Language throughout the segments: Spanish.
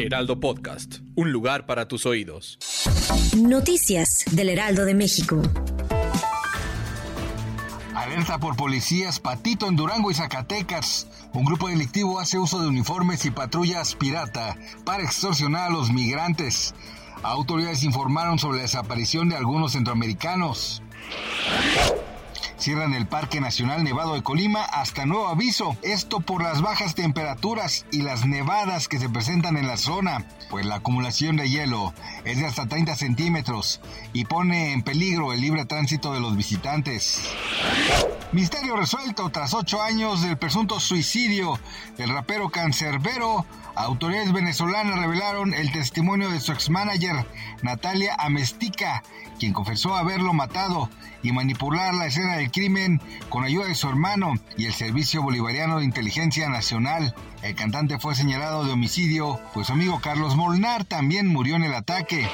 Heraldo Podcast, un lugar para tus oídos. Noticias del Heraldo de México. Alerta por policías Patito en Durango y Zacatecas. Un grupo delictivo hace uso de uniformes y patrullas pirata para extorsionar a los migrantes. Autoridades informaron sobre la desaparición de algunos centroamericanos. Cierran el Parque Nacional Nevado de Colima hasta nuevo aviso. Esto por las bajas temperaturas y las nevadas que se presentan en la zona, pues la acumulación de hielo es de hasta 30 centímetros y pone en peligro el libre tránsito de los visitantes. Misterio resuelto tras ocho años del presunto suicidio del rapero Cancerbero. Autoridades venezolanas revelaron el testimonio de su ex-manager Natalia Amestica, quien confesó haberlo matado y manipular la escena del crimen con ayuda de su hermano y el Servicio Bolivariano de Inteligencia Nacional. El cantante fue señalado de homicidio, pues su amigo Carlos Molnar también murió en el ataque.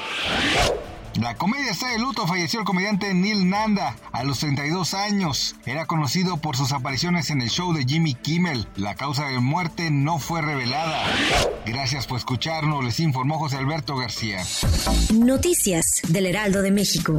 La comedia está de luto, falleció el comediante Neil Nanda a los 32 años. Era conocido por sus apariciones en el show de Jimmy Kimmel. La causa de muerte no fue revelada. Gracias por escucharnos, les informó José Alberto García. Noticias del Heraldo de México.